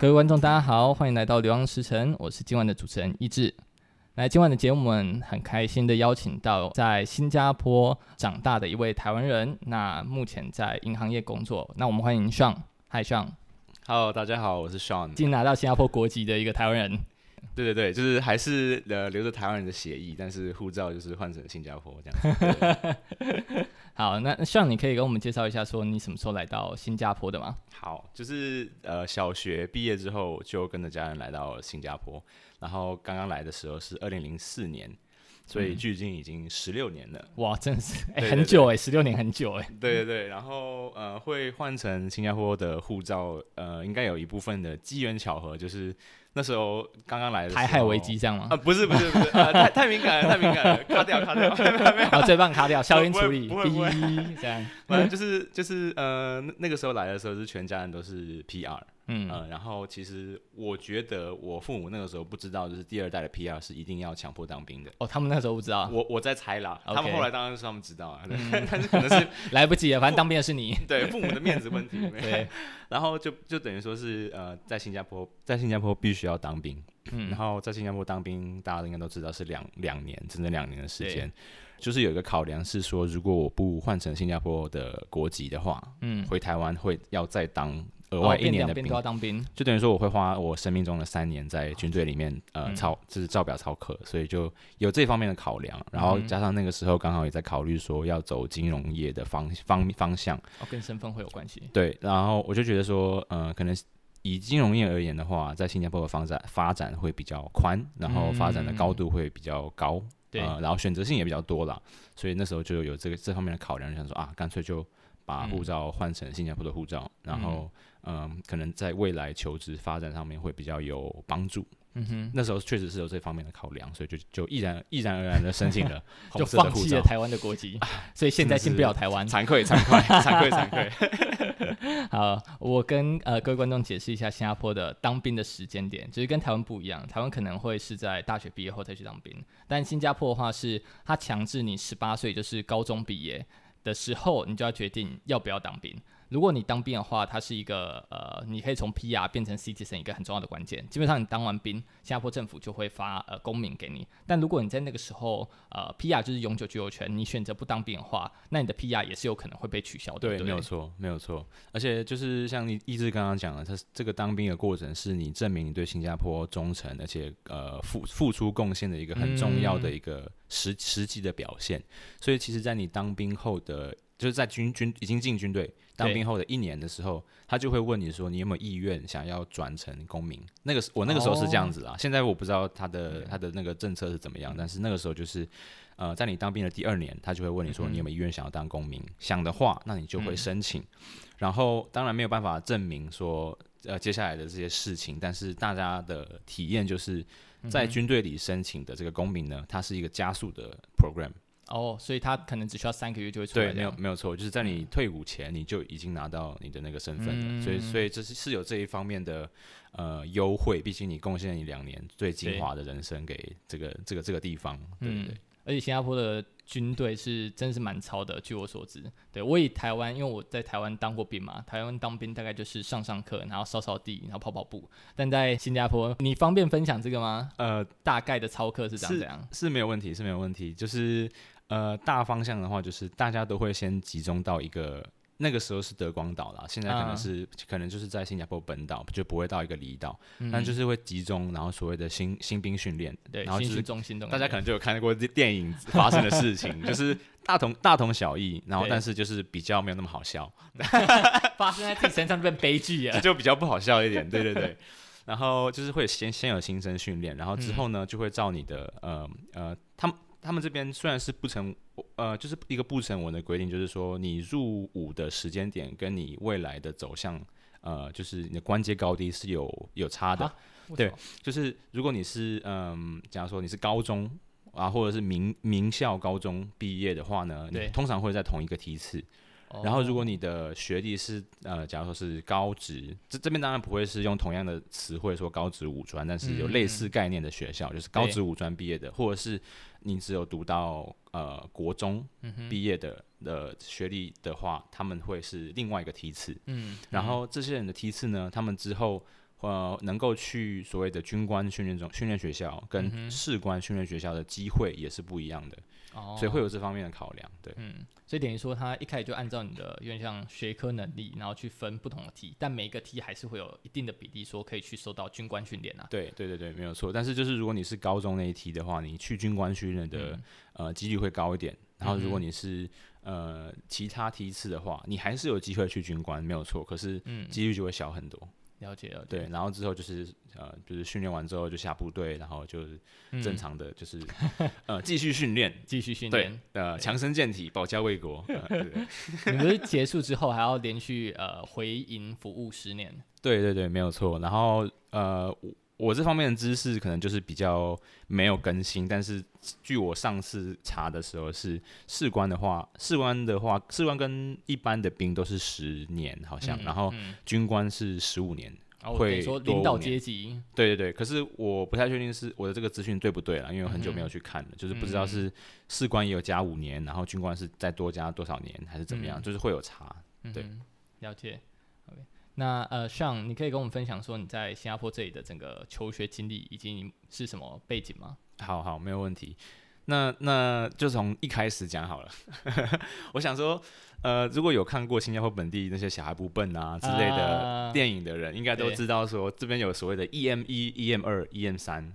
各位观众，大家好，欢迎来到《流浪时辰》，我是今晚的主持人一志。来，今晚的节目，我们很开心的邀请到在新加坡长大的一位台湾人，那目前在银行业工作。那我们欢迎 Sean，嗨 Sean。Hello，大家好，我是 Sean，已经拿到新加坡国籍的一个台湾人。对对对，就是还是呃留着台湾人的血液，但是护照就是换成新加坡这样。好，那 Sean，你可以跟我们介绍一下，说你什么时候来到新加坡的吗？好，就是呃小学毕业之后就跟着家人来到新加坡，然后刚刚来的时候是二零零四年。所以距今已经十六年了，嗯，哇，真的是哎，很久哎，十六年很久 哎。对对对，然后呃，会换成新加坡的护照，呃，应该有一部分的机缘巧合，就是那时候刚刚来的台海危机这样吗？啊，不是不是不是，呃、太太敏感了，太敏感了，卡掉卡掉，好，最棒卡掉，消音处理，不会不会，这样，反正就是就是呃，那个时候来的时候是全家人都是 PR。嗯、呃，然后其实我觉得我父母那个时候不知道，就是第二代的 PR 是一定要强迫当兵的。哦，他们那时候不知道。我我在猜啦.他们后来当然是他们知道啊，嗯、但是可能是 来不及了，反正当兵的是你。对，父母的面子问题。对，然后就就等于说是呃，在新加坡，在新加坡必须要当兵。嗯，然后在新加坡当兵，大家应该都知道是两两年，整整两年的时间。就是有一个考量是说，如果我不换成新加坡的国籍的话，嗯，回台湾会要再当。额外一年的兵，都要当兵，就等于说我会花我生命中的三年在军队里面，呃，操，就是照表操课，所以就有这方面的考量。然后加上那个时候刚好也在考虑说要走金融业的方方方向，哦，跟身份会有关系。对，然后我就觉得说，呃，可能以金融业而言的话，在新加坡的发展发展会比较宽，然后发展的高度会比较高，对，然后选择性也比较多啦。所以那时候就有这个这方面的考量，就想说啊，干脆就把护照换成新加坡的护照，然后。嗯，可能在未来求职发展上面会比较有帮助。嗯哼，那时候确实是有这方面的考量，所以就就毅然毅然而然的申请了 就放弃了 台湾的国籍，所以现在进不了台湾，惭愧惭愧惭愧惭愧。好，我跟呃各位观众解释一下新加坡的当兵的时间点，就是跟台湾不一样，台湾可能会是在大学毕业后再去当兵，但新加坡的话是他强制你十八岁就是高中毕业的时候，你就要决定要不要当兵。如果你当兵的话，它是一个呃，你可以从 PR 变成 Citizen 一个很重要的关键。基本上你当完兵，新加坡政府就会发呃公民给你。但如果你在那个时候呃 PR 就是永久居留权，你选择不当兵的话，那你的 PR 也是有可能会被取消的。对，没有错，没有错。而且就是像你一直刚刚讲的，它这个当兵的过程是你证明你对新加坡忠诚，而且呃付付出贡献的一个很重要的一个实、实际的表现。所以其实，在你当兵后的，就是在军军已经进军队。当兵后的一年的时候，他就会问你说：“你有没有意愿想要转成公民？”那个我那个时候是这样子啊。现在我不知道他的他的那个政策是怎么样，但是那个时候就是，呃，在你当兵的第二年，他就会问你说：“你有没有意愿想要当公民？”想的话，那你就会申请。然后当然没有办法证明说，呃，接下来的这些事情，但是大家的体验就是在军队里申请的这个公民呢，它是一个加速的 program。哦，所以他可能只需要三个月就会出来。对，没有没有错，就是在你退伍前，你就已经拿到你的那个身份了。嗯、所以，所以这是是有这一方面的呃优惠。毕竟你贡献了你两年最精华的人生给这个这个这个地方，对不对？嗯、而且新加坡的军队是真是蛮操的，据我所知。对，我以台湾，因为我在台湾当过兵嘛，台湾当兵大概就是上上课，然后扫扫地，然后跑跑步。但在新加坡，你方便分享这个吗？呃，大概的操课是这样？是，是没有问题，是没有问题，就是。呃，大方向的话，就是大家都会先集中到一个，那个时候是德光岛啦，现在可能是、uh, 可能就是在新加坡本岛，就不会到一个离岛、嗯，但就是会集中，然后所谓的新新兵训练，对，然后就是中心大家可能就有看过电影发生的事情，就是大同大同小异，然后但是就是比较没有那么好笑，发生在自己身上就变悲剧啊，就比较不好笑一点，对对对，然后就是会先先有新生训练，然后之后呢、嗯、就会照你的呃呃他们。他们这边虽然是不成，呃，就是一个不成文的规定，就是说你入伍的时间点跟你未来的走向，呃，就是你的关阶高低是有有差的。对，就是如果你是嗯，假如说你是高中啊，或者是名名校高中毕业的话呢，你通常会在同一个梯次。然后，如果你的学历是呃，假如说是高职，这这边当然不会是用同样的词汇说高职五专，但是有类似概念的学校，嗯、就是高职五专毕业的，或者是你只有读到呃国中毕业的的学历的话，他们会是另外一个梯次。嗯，然后这些人的梯次呢，他们之后呃，能够去所谓的军官训练中训练学校跟士官训练学校的机会也是不一样的，哦，所以会有这方面的考量，对，嗯，所以等于说他一开始就按照你的有点像学科能力，然后去分不同的题，但每一个题还是会有一定的比例说可以去受到军官训练啊，对，对对对，没有错，但是就是如果你是高中那一梯的话，你去军官训练的、嗯、呃几率会高一点，然后如果你是呃其他梯次的话，你还是有机会去军官，没有错，可是几率就会小很多。了解了，对，然后之后就是呃，就是训练完之后就下部队，然后就是正常的就是、嗯、呃继续训练，继续训练，对，呃强身健体，保家卫国。呃、对对 你们结束之后还要连续呃回营服务十年？对对对，没有错。然后呃。我这方面的知识可能就是比较没有更新，但是据我上次查的时候是士官的话，士官的话，士官跟一般的兵都是十年好像，嗯、然后军官是十五年，嗯、会说领导阶级。对对对，可是我不太确定是我的这个资讯对不对了，因为我很久没有去看了，嗯、就是不知道是士官也有加五年，然后军官是再多加多少年，还是怎么样，嗯、就是会有差。对，嗯、了解。那呃，Sean，你可以跟我们分享说你在新加坡这里的整个求学经历以及你是什么背景吗？好好，没有问题。那那就从一开始讲好了。我想说，呃，如果有看过新加坡本地那些小孩不笨啊之类的电影的人，uh, 应该都知道说这边有所谓的 EM 一、EM 二、EM 三。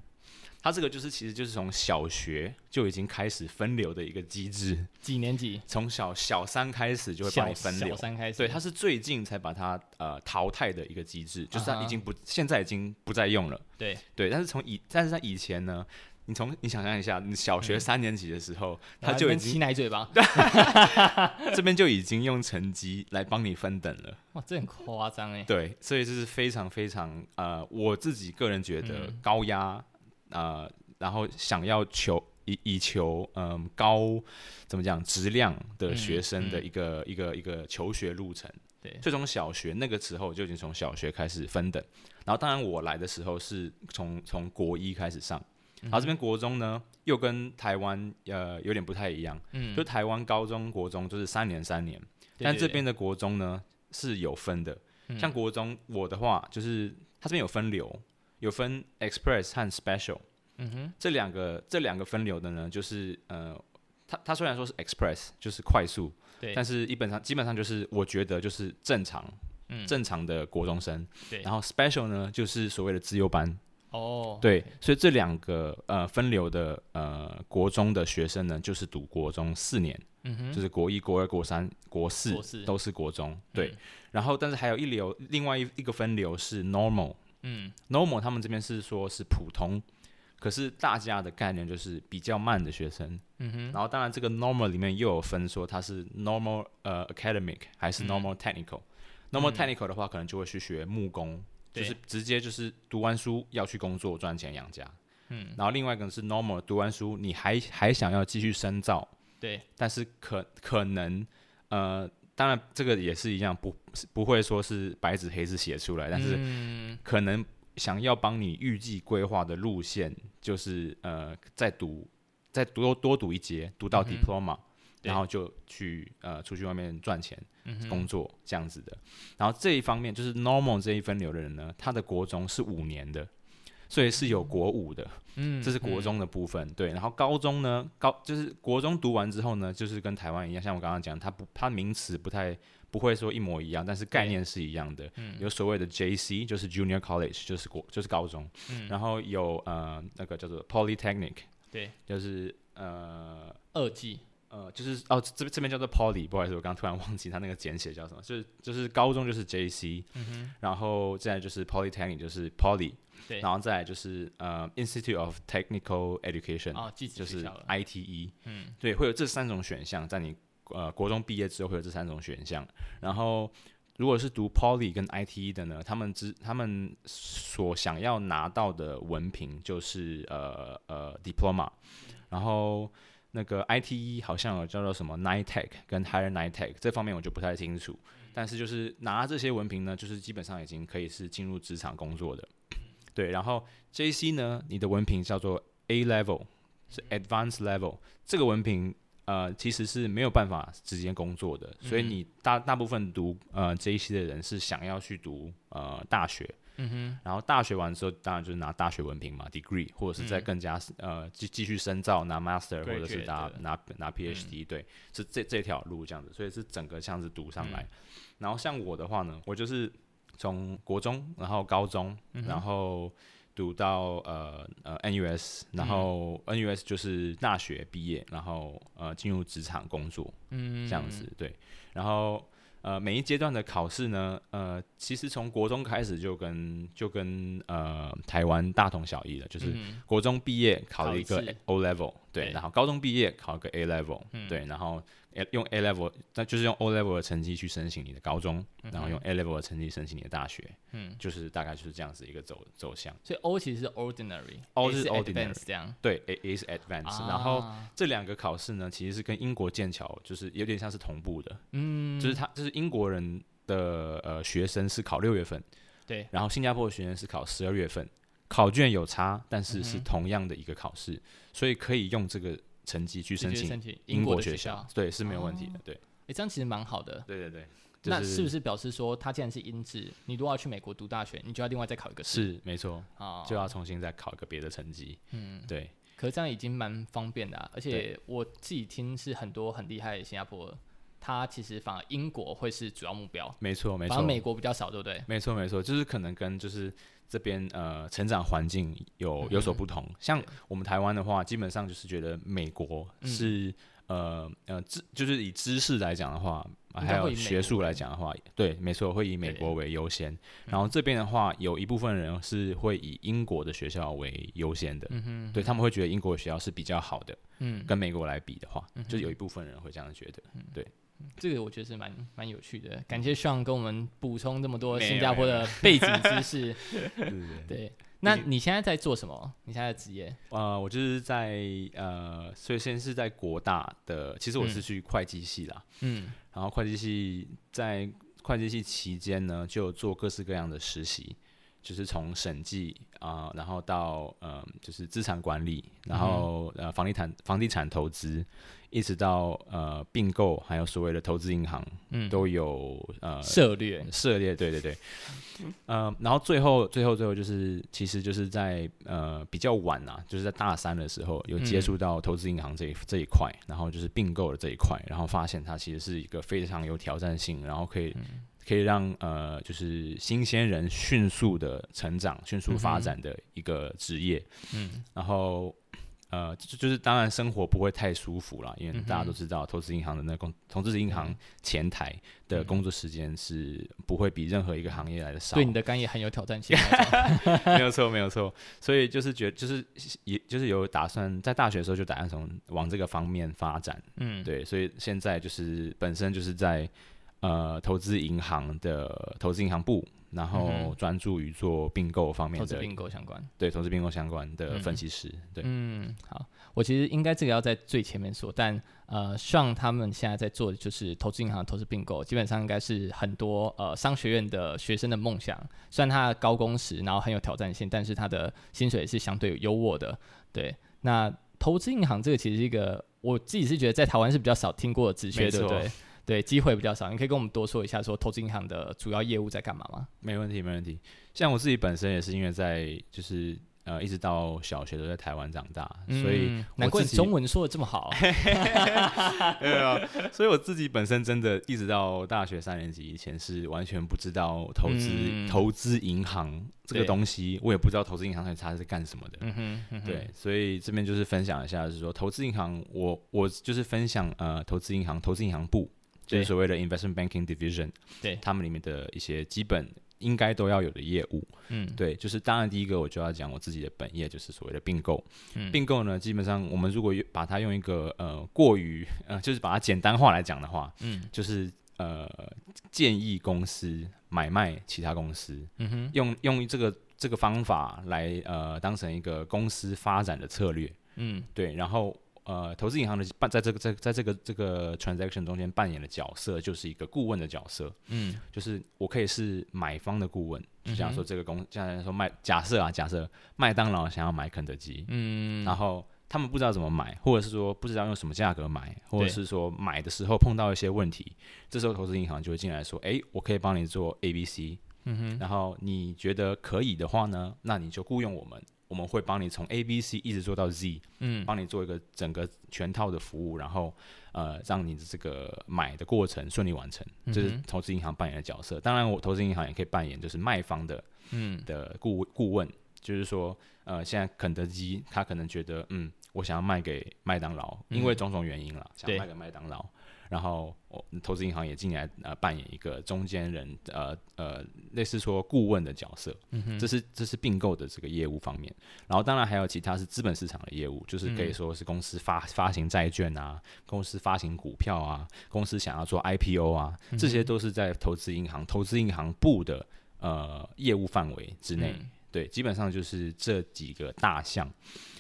它这个就是，其实就是从小学就已经开始分流的一个机制。几年级？从小小三开始就会帮你分流。小三开始。对，它是最近才把它呃淘汰的一个机制，就是它已经不，啊、现在已经不再用了。对对，但是从以，但是在以前呢，你从你想象一下，你小学三年级的时候，他、嗯、就已经吸奶嘴巴，这边就已经用成绩来帮你分等了。哇，这很夸张哎。对，所以这是非常非常呃，我自己个人觉得高压。嗯呃，然后想要求以以求嗯、呃、高怎么讲质量的学生的一个、嗯嗯、一个一个求学路程，对，所以从小学那个时候就已经从小学开始分等，然后当然我来的时候是从从国一开始上，然后这边国中呢又跟台湾呃有点不太一样，嗯，就台湾高中国中就是三年三年，但这边的国中呢是有分的，嗯、像国中我的话就是它这边有分流。有分 express 和 special，嗯哼，这两个这两个分流的呢，就是呃，它它虽然说是 express 就是快速，对，但是基本上基本上就是我觉得就是正常，嗯，正常的国中生，对，然后 special 呢就是所谓的自优班，哦，对，所以这两个呃分流的呃国中的学生呢，就是读国中四年，嗯哼，就是国一、国二、国三、国四，国四。都是国中，对，嗯，然后但是还有一流，另外一一个分流是 normal。嗯，normal 他们这边是说是普通，可是大家的概念就是比较慢的学生。嗯哼，然后当然这个 normal 里面又有分说它是 normal 呃 academic 还是 normal technical。嗯、normal technical 的话可能就会去学木工，嗯、就是直接就是读完书要去工作赚钱养家。嗯，然后另外一个是 normal 读完书你还还想要继续深造。对，但是可可能呃。当然，这个也是一样，不不会说是白纸黑字写出来，但是可能想要帮你预计规划的路线，就是呃，再读再读多多读一节，读到 diploma，、嗯、然后就去呃出去外面赚钱、嗯、工作这样子的。然后这一方面就是 normal 这一分流的人呢，他的国中是五年的。所以是有国五的，嗯，这是国中的部分，嗯、对。然后高中呢，高就是国中读完之后呢，就是跟台湾一样，像我刚刚讲，它不，它名词不太不会说一模一样，但是概念是一样的。嗯，有所谓的 JC，就是 Junior College，就是国就是高中。嗯，然后有呃那个叫做 Polytechnic，对，就是呃二技，呃就是哦这边这边叫做 Poly，不好意思，我刚刚突然忘记它那个简写叫什么，就是就是高中就是 JC，嗯，然后再来就是 Polytechnic，就是 Poly。对，然后再来就是呃，Institute of Technical Education，哦，就是 ITE，嗯，对，会有这三种选项，在你呃国中毕业之后会有这三种选项。然后如果是读 Poly 跟 ITE 的呢，他们之他们所想要拿到的文凭就是呃呃 Diploma，然后那个 ITE 好像有叫做什么 NITEC 跟 Higher NITEC，这方面我就不太清楚。但是就是拿这些文凭呢，就是基本上已经可以是进入职场工作的。对，然后 JC 呢，你的文凭叫做 A level，是 Advanced level，这个文凭呃其实是没有办法直接工作的，所以你大大部分读呃 JC 的人是想要去读呃大学，嗯哼，然后大学完之后，当然就是拿大学文凭嘛，degree，或者是再更加、嗯、呃继继续深造拿 master，或者是拿拿拿 PhD，、嗯、对，是这这条路这样子，所以是整个这样子读上来。嗯、然后像我的话呢，我就是从国中，然后高中，嗯、然后读到呃呃 NUS，然后 NUS 就是大学毕业，然后呃进入职场工作，嗯，这样子对，然后。呃，每一阶段的考试呢，呃，其实从国中开始就跟就跟呃台湾大同小异了，就是国中毕业考了一个 O level，对，然后高中毕业考一个 A level，嗯，对，然后。用 A level，那就是用 O level 的成绩去申请你的高中，嗯、然后用 A level 的成绩申请你的大学，嗯，就是大概就是这样子一个走走向。所以 O 其实是 ordinary，O 是 ordinary 这样。对，A A 是 advanced，、啊、然后这两个考试呢，其实是跟英国剑桥就是有点像是同步的，嗯，就是他就是英国人的呃学生是考六月份，对，然后新加坡的学生是考十二月份，考卷有差，但是是同样的一个考试，嗯、所以可以用这个。成绩去申请英国学校，学校对，是没有问题的，哦、对。哎、欸，这样其实蛮好的。对对对。就是、那是不是表示说，他既然是英制，你如果要去美国读大学，你就要另外再考一个试？是，没错。哦、就要重新再考一个别的成绩。嗯，对。可是这样已经蛮方便的、啊，而且我自己听是很多很厉害的新加坡，他其实反而英国会是主要目标。没错，没错。反而美国比较少，对不对？没错，没错，就是可能跟就是。这边呃，成长环境有有所不同。嗯、像我们台湾的话，基本上就是觉得美国是、嗯、呃呃知，就是以知识来讲的话，还有学术来讲的话，对，没错，会以美国为优先。然后这边的话，有一部分人是会以英国的学校为优先的。嗯哼，对，他们会觉得英国的学校是比较好的。嗯，跟美国来比的话，就是有一部分人会这样觉得。对。这个我觉得是蛮蛮有趣的，感谢 Sean 跟我们补充这么多新加坡的背景知识。对，那你现在在做什么？你现在的职业？呃，我就是在呃，所以现在是在国大的，其实我是去会计系啦。嗯，然后会计系在会计系期间呢，就做各式各样的实习。就是从审计啊，然后到呃，就是资产管理，然后呃，房地产房地产投资，一直到呃并购，还有所谓的投资银行，嗯，都有呃涉猎涉猎，对对对，呃，然后最后最后最后就是，其实就是在呃比较晚啊，就是在大三的时候有接触到投资银行这一这一块，然后就是并购的这一块，然后发现它其实是一个非常有挑战性，然后可以。可以让呃，就是新鲜人迅速的成长、迅速发展的一个职业。嗯，然后呃，就就是当然生活不会太舒服了，因为大家都知道，投资银行的那工，投资银行前台的工作时间是不会比任何一个行业来的少。对你的肝也很有挑战性。没有错，没有错。所以就是觉，就是也就是有打算，在大学的时候就打算从往这个方面发展。嗯，对，所以现在就是本身就是在。呃，投资银行的投资银行部，然后专注于做并购方面的投资并购相关，对投资并购相关的分析师，嗯、对，嗯，好，我其实应该这个要在最前面说，但呃，Sean 他们现在在做的就是投资银行投资并购，基本上应该是很多呃商学院的学生的梦想。虽然他的高工时，然后很有挑战性，但是他的薪水是相对优渥的。对，那投资银行这个其实是一个我自己是觉得在台湾是比较少听过的职缺，对不对？对，机会比较少，你可以跟我们多说一下，说投资银行的主要业务在干嘛吗？没问题，没问题。像我自己本身也是因为在就是呃一直到小学都在台湾长大，嗯、所以难怪你中文说的这么好。对啊，所以我自己本身真的一直到大学三年级以前是完全不知道投资、嗯、投资银行这个东西，我也不知道投资银行它是干什么的。嗯哼，嗯哼对，所以这边就是分享一下，就是说投资银行，我我就是分享呃投资银行投资银行部。就是所谓的 investment banking division，对，他们里面的一些基本应该都要有的业务，嗯，对，就是当然第一个我就要讲我自己的本业，就是所谓的并购，嗯，并购呢，基本上我们如果把它用一个呃过于呃，就是把它简单化来讲的话，嗯，就是呃建议公司买卖其他公司，嗯哼，用用这个这个方法来呃当成一个公司发展的策略，嗯，对，然后。呃，投资银行的扮在这个在在这个这个 transaction 中间扮演的角色，就是一个顾问的角色。嗯，就是我可以是买方的顾问，就像说这个公，像来说麦，假设啊，假设麦当劳想要买肯德基，嗯，然后他们不知道怎么买，或者是说不知道用什么价格买，或者是说买的时候碰到一些问题，这时候投资银行就会进来说，哎，我可以帮你做 A、B、C。嗯哼，然后你觉得可以的话呢，那你就雇佣我们，我们会帮你从 A、B、C 一直做到 Z，嗯，帮你做一个整个全套的服务，然后呃，让你的这个买的过程顺利完成，这、就是投资银行扮演的角色。当然，我投资银行也可以扮演就是卖方的，嗯，的顾顾问，就是说，呃，现在肯德基他可能觉得，嗯，我想要卖给麦当劳，因为种种原因了，想要卖给麦当劳。然后，投资银行也进来呃扮演一个中间人，呃呃，类似说顾问的角色。这是这是并购的这个业务方面。然后，当然还有其他是资本市场的业务，就是可以说是公司发发行债券啊，公司发行股票啊，公司想要做 IPO 啊，这些都是在投资银行投资银行部的呃业务范围之内。嗯、对，基本上就是这几个大项。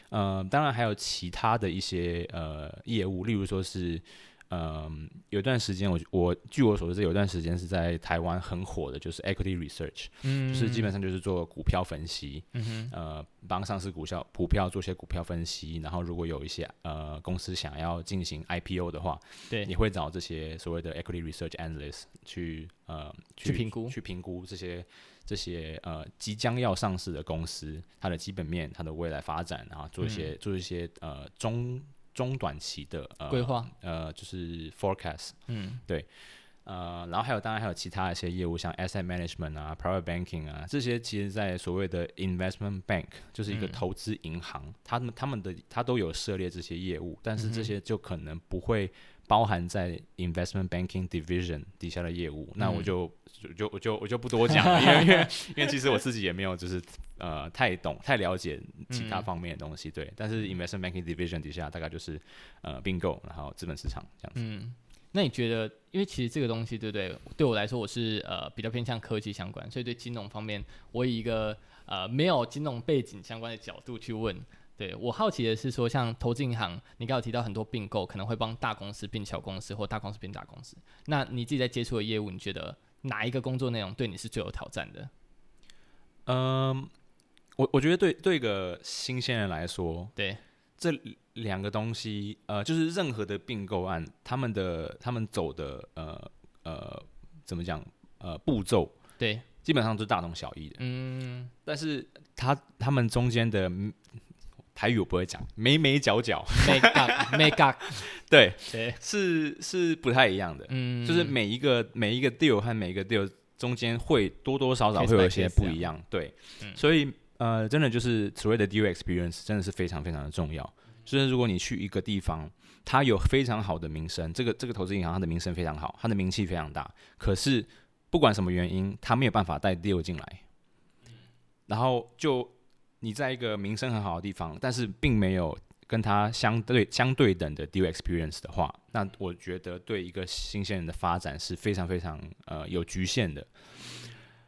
呃，当然还有其他的一些呃业务，例如说是。嗯，有段时间我我据我所知，有段时间是在台湾很火的，就是 equity research，嗯，就是基本上就是做股票分析，呃，帮上市股票股票做些股票分析，然后如果有一些呃公司想要进行 IPO 的话，对，你会找这些所谓的 equity research analyst 去呃去评估去评估这些这些呃即将要上市的公司它的基本面、它的未来发展，然后做一些、嗯、做一些呃中。中短期的呃规划，呃就是 forecast，嗯，对，呃，然后还有当然还有其他一些业务，像 asset management 啊，private banking 啊，这些其实在所谓的 investment bank，就是一个投资银行，嗯、他们他们的他都有涉猎这些业务，但是这些就可能不会包含在 investment banking division 底下的业务，嗯、那我就就就我就我就不多讲了，因为因为因为其实我自己也没有就是。呃，太懂、太了解其他方面的东西，嗯、对。但是 investment banking division 底下大概就是呃并购，然后资本市场这样子。嗯，那你觉得，因为其实这个东西，对不对？对我来说，我是呃比较偏向科技相关，所以对金融方面，我以一个呃没有金融背景相关的角度去问。对，我好奇的是说，像投资银行，你刚刚有提到很多并购，可能会帮大公司并小公司，或大公司并大公司。那你自己在接触的业务，你觉得哪一个工作内容对你是最有挑战的？嗯。我我觉得对对一个新鲜人来说，对这两个东西，呃，就是任何的并购案，他们的他们走的呃呃怎么讲呃步骤，对，基本上都是大同小异的。嗯，但是他他们中间的台语我不会讲，眉眉角角，眉角 眉角，对对，是是不太一样的。嗯，就是每一个每一个 deal 和每一个 deal 中间会多多少少会有一些不一样。对，嗯、所以。呃，真的就是所谓的 deal experience，真的是非常非常的重要。就是如果你去一个地方，它有非常好的名声，这个这个投资银行它的名声非常好，它的名气非常大。可是不管什么原因，它没有办法带 deal 进来。然后就你在一个名声很好的地方，但是并没有跟它相对相对等的 deal experience 的话，那我觉得对一个新鲜人的发展是非常非常呃有局限的。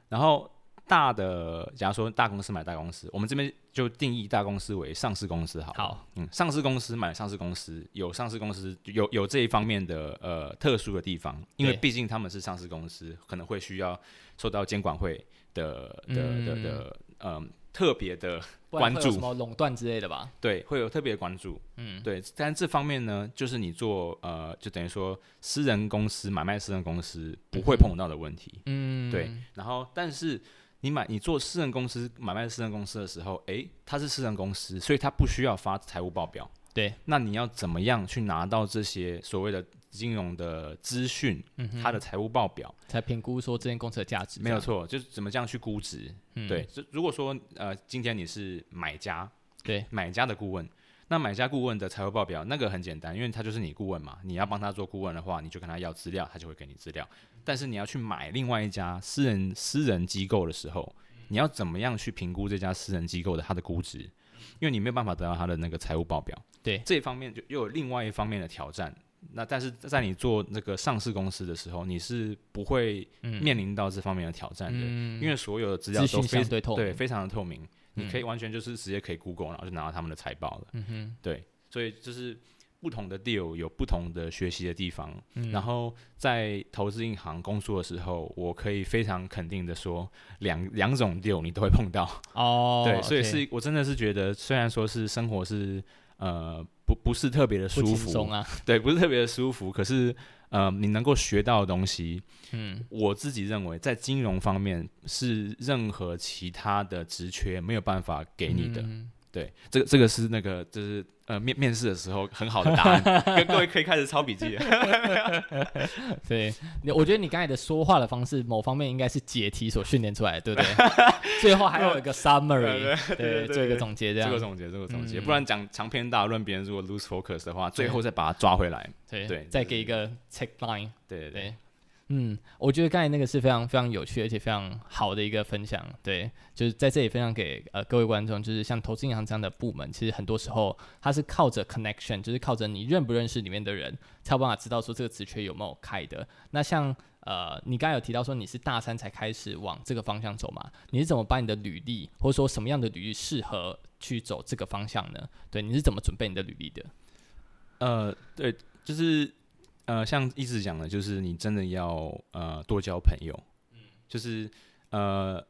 然后。大的，假如说大公司买大公司，我们这边就定义大公司为上市公司好。好，嗯，上市公司买上市公司，有上市公司有有这一方面的呃特殊的地方，因为毕竟他们是上市公司，可能会需要受到监管会的的的的呃特别的关注，什么垄断之类的吧？对，会有特别的关注。嗯，对，但这方面呢，就是你做呃，就等于说私人公司买卖私人公司不会碰到的问题。嗯，对，然后但是。你买你做私人公司买卖私人公司的时候，诶、欸，它是私人公司，所以它不需要发财务报表。对，那你要怎么样去拿到这些所谓的金融的资讯？嗯，它的财务报表才评估说这间公司的价值。没有错，就是怎么这样去估值？嗯、对，如果说呃，今天你是买家，对，买家的顾问，那买家顾问的财务报表那个很简单，因为他就是你顾问嘛，你要帮他做顾问的话，你就跟他要资料，他就会给你资料。但是你要去买另外一家私人私人机构的时候，你要怎么样去评估这家私人机构的它的估值？因为你没有办法得到它的那个财务报表。对，这一方面就又有另外一方面的挑战。那但是在你做那个上市公司的时候，你是不会面临到这方面的挑战的，嗯、因为所有的资料都非常对非常的透明，嗯、你可以完全就是直接可以 Google，然后就拿到他们的财报了。嗯哼，对，所以就是。不同的 deal 有不同的学习的地方，嗯、然后在投资银行工作的时候，我可以非常肯定的说，两两种 deal 你都会碰到。哦。对，所以是我真的是觉得，虽然说是生活是呃不不是特别的舒服，啊、对，不是特别的舒服，可是呃，你能够学到的东西，嗯，我自己认为在金融方面是任何其他的职缺没有办法给你的。嗯、对，这个这个是那个就是。呃，面面试的时候很好的答案，跟各位可以开始抄笔记。对，我觉得你刚才的说话的方式，某方面应该是解题所训练出来的，对不对？最后还有一个 summary，对，做一个总结，这样。做个总结，做个总结，不然讲长篇大论，别人如果 lose focus 的话，最后再把它抓回来。对，再给一个 check line。对对对。嗯，我觉得刚才那个是非常非常有趣，而且非常好的一个分享。对，就是在这里分享给呃各位观众，就是像投资银行这样的部门，其实很多时候它是靠着 connection，就是靠着你认不认识里面的人，才有办法知道说这个职缺有没有开的。那像呃，你刚才有提到说你是大三才开始往这个方向走嘛？你是怎么把你的履历，或者说什么样的履历适合去走这个方向呢？对，你是怎么准备你的履历的？呃，对，就是。呃，像一直讲的，就是你真的要呃多交朋友，嗯，就是呃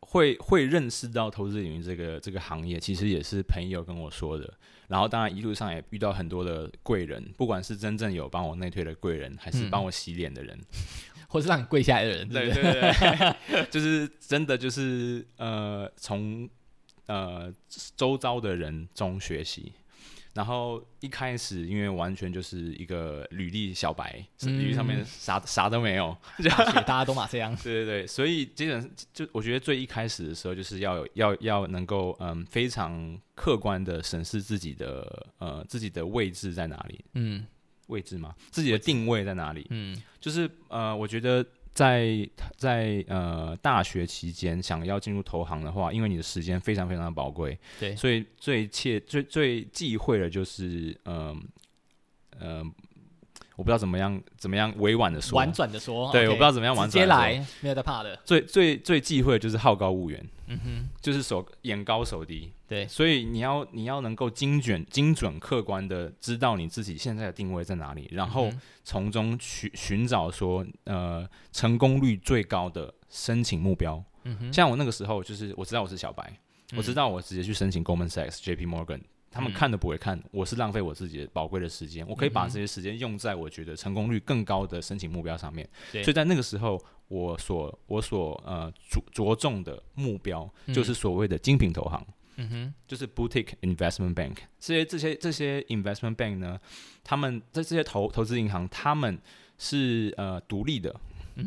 会会认识到投资领域这个这个行业，其实也是朋友跟我说的。然后当然一路上也遇到很多的贵人，不管是真正有帮我内推的贵人，还是帮我洗脸的人，嗯、或是让你跪下来的人，对对对，就是真的就是呃从呃周遭的人中学习。然后一开始，因为完全就是一个履历小白，嗯、履历上面啥啥都没有，大家都嘛这样。对对对，所以基本就我觉得最一开始的时候，就是要有要要能够嗯非常客观的审视自己的呃自己的位置在哪里，嗯，位置嘛，自己的定位在哪里，嗯，就是呃我觉得。在在呃大学期间想要进入投行的话，因为你的时间非常非常的宝贵，对，所以最切最最忌讳的就是嗯嗯。呃呃我不知道怎么样，怎么样委婉的说，婉转的说，对，我不知道怎么样婉转的说，直接来，没有在怕的。最最最忌讳的就是好高骛远，嗯哼，就是手眼高手低，对，所以你要你要能够精准、精准、客观的知道你自己现在的定位在哪里，然后从中寻寻找说，呃，成功率最高的申请目标。嗯哼，像我那个时候，就是我知道我是小白，我知道我直接去申请 Goldman Sachs、JP Morgan。他们看都不会看，我是浪费我自己的宝贵的时间。我可以把这些时间用在我觉得成功率更高的申请目标上面。所以在那个时候，我所我所呃着着重的目标就是所谓的精品投行，嗯哼，就是 boutique investment bank。这些这些这些 investment bank 呢，他们在这些投投资银行，他们是呃独立的，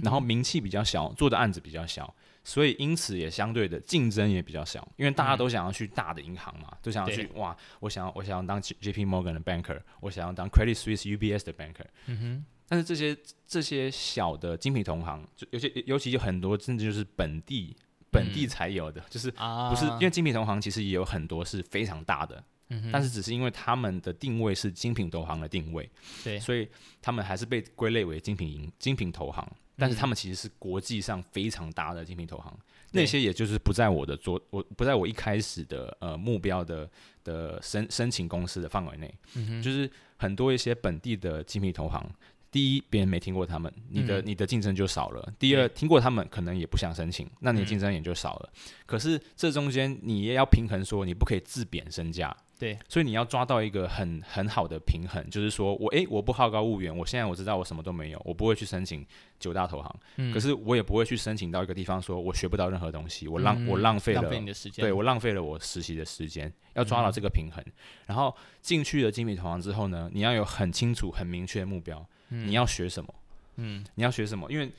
然后名气比较小，做的案子比较小。所以，因此也相对的竞争也比较小，因为大家都想要去大的银行嘛，嗯、都想要去哇，我想要我想要当 J P Morgan 的 banker，我想要当 Credit Suisse U B S 的 banker。嗯哼。但是这些这些小的精品同行，就尤其尤其有很多，甚至就是本地本地才有的，嗯、就是不是、啊、因为精品同行其实也有很多是非常大的。但是只是因为他们的定位是精品投行的定位，对，所以他们还是被归类为精品银精品投行。但是他们其实是国际上非常大的精品投行，嗯、那些也就是不在我的做，我不在我一开始的呃目标的的申申请公司的范围内，嗯、就是很多一些本地的精品投行，第一别人没听过他们，你的、嗯、你的竞争就少了；第二听过他们可能也不想申请，那你的竞争也就少了。嗯、可是这中间你也要平衡，说你不可以自贬身价。对，所以你要抓到一个很很好的平衡，就是说我诶，我不好高骛远，我现在我知道我什么都没有，我不会去申请九大投行，嗯、可是我也不会去申请到一个地方，说我学不到任何东西，我浪、嗯、我浪费了，浪费你的时间，对我浪费了我实习的时间，要抓到这个平衡。嗯、然后进去了精品投行之后呢，你要有很清楚、很明确的目标，嗯、你要学什么？嗯，你要学什么？因为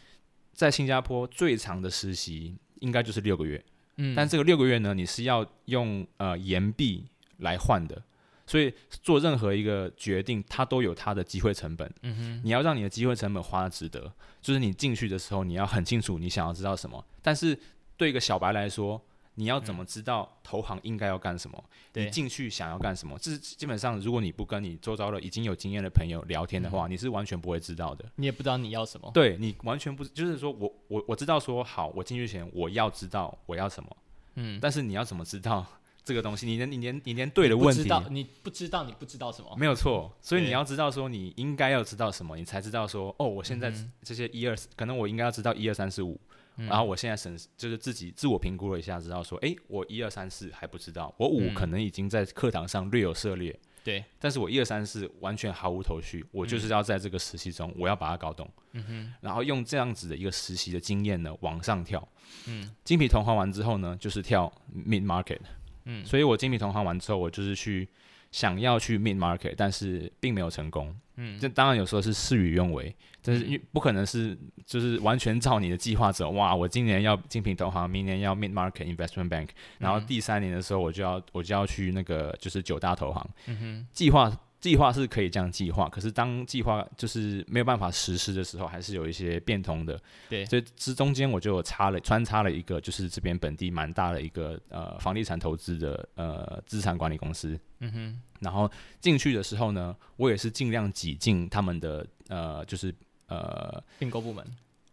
在新加坡最长的实习应该就是六个月，嗯，但这个六个月呢，你是要用呃延毕。来换的，所以做任何一个决定，它都有它的机会成本。嗯哼，你要让你的机会成本花的值得，就是你进去的时候，你要很清楚你想要知道什么。但是对一个小白来说，你要怎么知道投行应该要干什么？嗯、你进去想要干什么？这是基本上，如果你不跟你周遭的已经有经验的朋友聊天的话，嗯、你是完全不会知道的。你也不知道你要什么。对，你完全不就是说我我我知道说好，我进去前我要知道我要什么。嗯，但是你要怎么知道？这个东西，你连你连你连对的问题，你不知道，你不知道什么？没有错，所以你要知道说你应该要知道什么，你才知道说哦，我现在这些一二，可能我应该要知道一二三四五，然后我现在审就是自己自我评估了一下，知道说，哎，我一二三四还不知道，我五可能已经在课堂上略有涉猎，对，但是我一二三四完全毫无头绪，我就是要在这个实习中，我要把它搞懂，嗯哼，然后用这样子的一个实习的经验呢往上跳，嗯，精品同行完之后呢，就是跳 mid market，嗯，所以我精品同行完之后，我就是去想要去 mid market，但是并没有成功。嗯，这当然有时候是事与愿违，但是因为不可能是就是完全照你的计划走。哇，我今年要精品投行，明年要 mid market investment bank，然后第三年的时候我就要我就要去那个就是九大投行。嗯哼，计划。计划是可以这样计划，可是当计划就是没有办法实施的时候，还是有一些变通的。对，所以这中间我就插了穿插了一个，就是这边本地蛮大的一个呃房地产投资的呃资产管理公司。嗯哼。然后进去的时候呢，我也是尽量挤进他们的呃就是呃并购部门。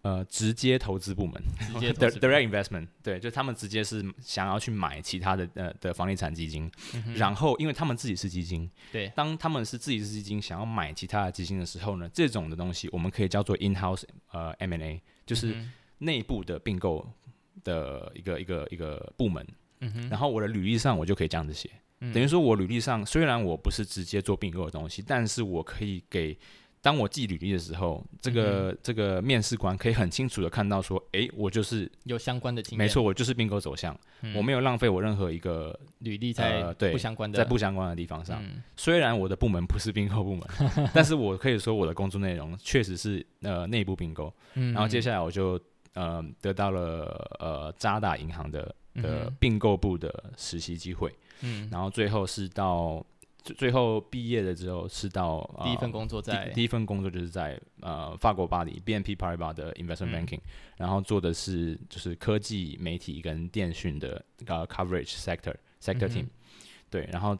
呃，直接投资部门，，direct investment，对，就他们直接是想要去买其他的呃的房地产基金，嗯、然后因为他们自己是基金，对，当他们是自己是基金想要买其他的基金的时候呢，这种的东西我们可以叫做 in-house 呃 M&A，就是内部的并购的一个一个一个部门，嗯哼，然后我的履历上我就可以这样子写，嗯、等于说我履历上虽然我不是直接做并购的东西，但是我可以给。当我寄履历的时候，这个、嗯、这个面试官可以很清楚的看到说，诶，我就是有相关的经验，没错，我就是并购走向，嗯、我没有浪费我任何一个履历在不相关的、呃、在不相关的地方上。嗯、虽然我的部门不是并购部门，但是我可以说我的工作内容确实是呃内部并购。嗯、然后接下来我就呃得到了呃渣打银行的的并购部的实习机会。嗯，然后最后是到。最后毕业了之后，是到、呃、第一份工作在第，第一份工作就是在呃法国巴黎 BNP Paribas 的 Investment Banking，、嗯、然后做的是就是科技媒体跟电讯的呃 coverage sector sector team，、嗯、对，然后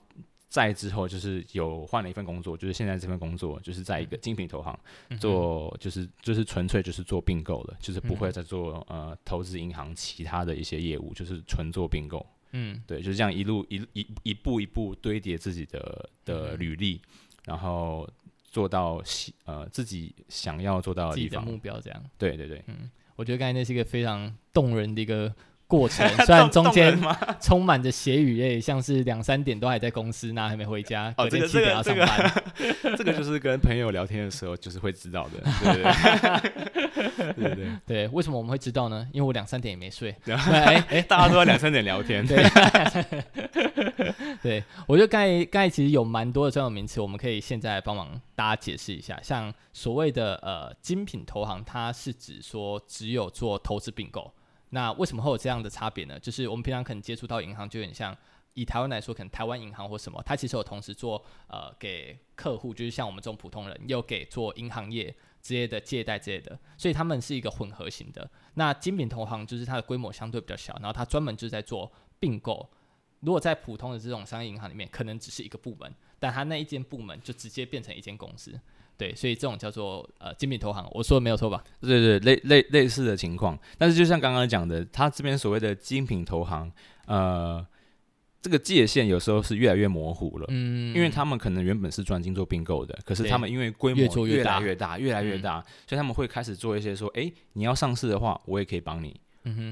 再之后就是有换了一份工作，就是现在这份工作就是在一个精品投行、嗯、做，就是就是纯粹就是做并购的，就是不会再做呃投资银行其他的一些业务，就是纯做并购。嗯，对，就是这样一路一一一步一步堆叠自己的的履历，嗯、然后做到呃自己想要做到的地方，自己的目标这样。对对对，嗯，我觉得刚才那是一个非常动人的一个。过程 虽然中间 充满着血与泪，像是两三点都还在公司，那还没回家，哦，这个七点要上班，这 个这个就是跟朋友聊天的时候就是会知道的，对对对，对对。对，为什么我们会知道呢？因为我两三点也没睡，哎哎，大家都在两三点聊天，对，对，我觉得刚才刚才其实有蛮多的专有名词，我们可以现在帮忙大家解释一下，像所谓的呃精品投行，它是指说只有做投资并购。那为什么会有这样的差别呢？就是我们平常可能接触到银行，就有点像以台湾来说，可能台湾银行或什么，它其实有同时做呃给客户，就是像我们这种普通人，又给做银行业之类的借贷之类的，所以他们是一个混合型的。那精品投行就是它的规模相对比较小，然后它专门就是在做并购。如果在普通的这种商业银行里面，可能只是一个部门，但它那一间部门就直接变成一间公司。对，所以这种叫做呃精品投行，我说的没有错吧？对对，类类类似的情况。但是就像刚刚讲的，他这边所谓的精品投行，呃，这个界限有时候是越来越模糊了。嗯，因为他们可能原本是专精做并购的，可是他们因为规模越来越大，越来越大，所以他们会开始做一些说，哎，你要上市的话，我也可以帮你。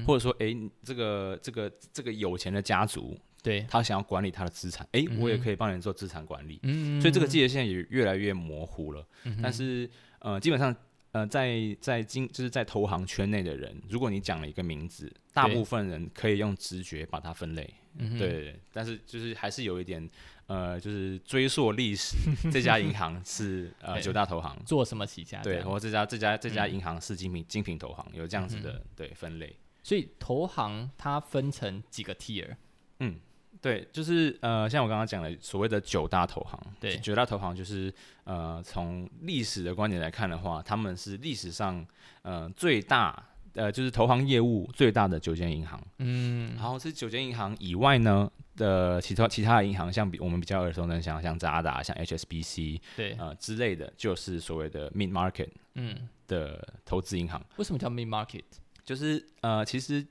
或者说，哎，这个这个这个有钱的家族。对，他想要管理他的资产，哎，我也可以帮你做资产管理，嗯，所以这个界限也越来越模糊了。嗯、但是，呃，基本上，呃，在在经就是在投行圈内的人，如果你讲了一个名字，大部分人可以用直觉把它分类，对，对，对。但是就是还是有一点，呃，就是追溯历史，这家银行是呃九大投行。做什么起家？对，或这家这家这家银行是精品精品投行，有这样子的、嗯、对分类。所以投行它分成几个 tier，嗯。对，就是呃，像我刚刚讲的所谓的九大投行，对，九大投行就是呃，从历史的观点来看的话，他们是历史上呃最大呃，就是投行业务最大的九间银行。嗯，然后这九间银行以外呢的其他其他的银行，像比我们比较耳熟能详，像渣打、像 HSBC，对，呃之类的，就是所谓的 mid market，嗯的投资银行。为什么叫 mid market？就是呃，其实。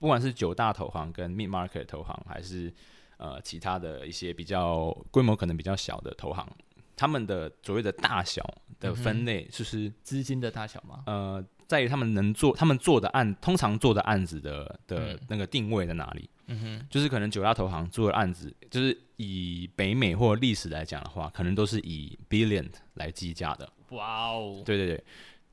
不管是九大投行跟 mid market 投行，还是呃其他的一些比较规模可能比较小的投行，他们的所谓的大小的分类，就是资金的大小吗？呃，在于他们能做，他们做的案，通常做的案子的的那个定位在哪里？嗯哼，就是可能九大投行做的案子，就是以北美或历史来讲的话，可能都是以 billion 来计价的。哇哦，对对对。